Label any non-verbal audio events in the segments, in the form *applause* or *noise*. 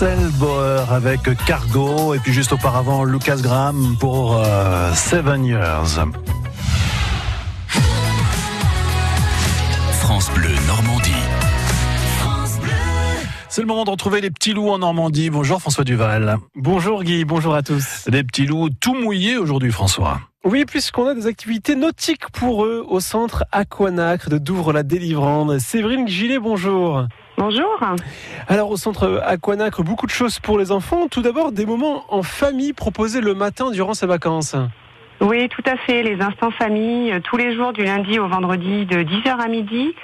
Marcel Bauer avec Cargo et puis juste auparavant Lucas Graham pour euh, Seven Years. France Bleu Normandie. C'est le moment de retrouver les petits loups en Normandie. Bonjour François Duval. Bonjour Guy, bonjour à tous. Des petits loups tout mouillés aujourd'hui François. Oui, puisqu'on a des activités nautiques pour eux au centre Aquanacre de Douvres-la-Délivrande. Séverine Gillet, bonjour. Bonjour. Alors au centre Aquanacre, beaucoup de choses pour les enfants. Tout d'abord, des moments en famille proposés le matin durant ces vacances. Oui, tout à fait. Les instants famille, euh, tous les jours du lundi au vendredi de 10h à midi.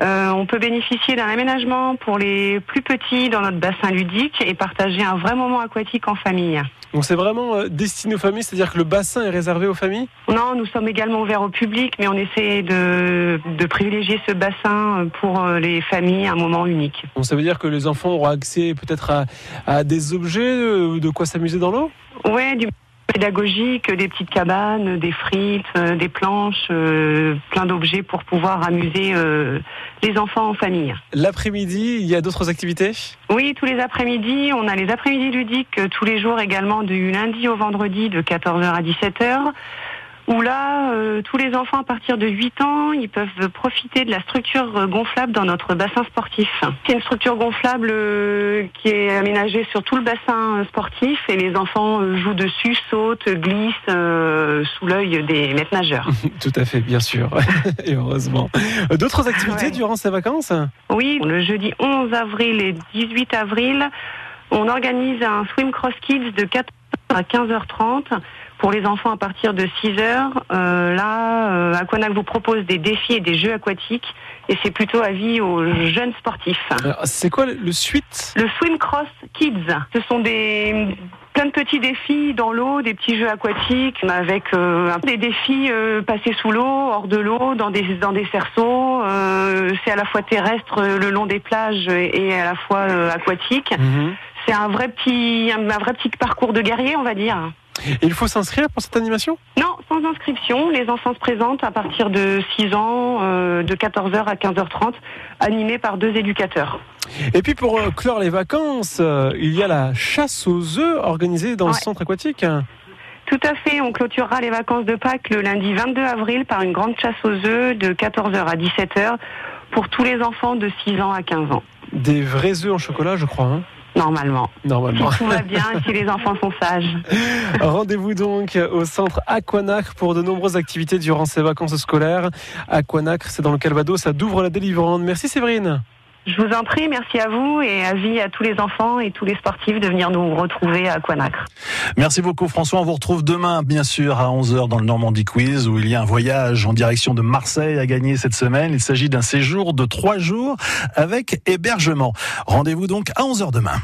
Euh, on peut bénéficier d'un aménagement pour les plus petits dans notre bassin ludique et partager un vrai moment aquatique en famille. Donc c'est vraiment euh, destiné aux familles, c'est-à-dire que le bassin est réservé aux familles? Non, nous sommes également ouverts au public, mais on essaie de, de privilégier ce bassin pour euh, les familles, un moment unique. Donc ça veut dire que les enfants auront accès peut-être à, à des objets, de quoi s'amuser dans l'eau? Ouais, du pédagogique, des petites cabanes, des frites, euh, des planches, euh, plein d'objets pour pouvoir amuser euh, les enfants en famille. L'après-midi, il y a d'autres activités? Oui, tous les après-midi, on a les après-midi ludiques tous les jours également du lundi au vendredi de 14h à 17h. Où là, euh, tous les enfants à partir de 8 ans, ils peuvent profiter de la structure gonflable dans notre bassin sportif. C'est une structure gonflable euh, qui est aménagée sur tout le bassin sportif et les enfants euh, jouent dessus, sautent, glissent euh, sous l'œil des maîtres nageurs. *laughs* Tout à fait, bien sûr. *laughs* et heureusement. D'autres activités Ouais. durant ces vacances? Oui, le jeudi 11 avril et 18 avril, on organise un Swim Cross Kids de 4h à 15h30 pour les enfants à partir de 6h. Euh, là, euh, Aquanac vous propose des défis et des jeux aquatiques et c'est plutôt avis aux jeunes sportifs. C'est quoi le suite? Le Swim Cross Kids, ce sont des plein de petits défis dans l'eau, des petits jeux aquatiques avec euh, des défis euh, passés sous l'eau, hors de l'eau, dans des dans des cerceaux. Euh, c'est à la fois terrestre le long des plages et à la fois aquatique. Mhm. C'est un vrai petit un, un vrai petit parcours de guerrier, on va dire. Et il faut s'inscrire pour cette animation? Non, sans inscription, les enfants se présentent à partir de 6 ans, euh, de 14h à 15h30, animés par deux éducateurs. Et puis pour euh, clore les vacances, euh, il y a la chasse aux œufs organisée dans le centre aquatique. Tout à fait, on clôturera les vacances de Pâques le lundi 22 avril par une grande chasse aux œufs de 14h à 17h pour tous les enfants de 6 ans à 15 ans, Des vrais œufs en chocolat, je crois. hein, normalement. normalement. Si tout va bien, si les enfants sont sages. *laughs* Rendez-vous donc au centre Aquanacre pour de nombreuses activités durant ces vacances scolaires. Aquanacre, c'est dans le Calvados, ça d'ouvre la délivrande. Merci Séverine. Je vous en prie, merci à vous et avis à tous les enfants et tous les sportifs de venir nous retrouver à Aquanacre. Merci beaucoup François. On vous retrouve demain bien sûr à 11h dans le Normandie Quiz où il y a un voyage en direction de Marseille à gagner cette semaine. Il s'agit d'un séjour de trois jours avec hébergement. Rendez-vous donc à 11h demain.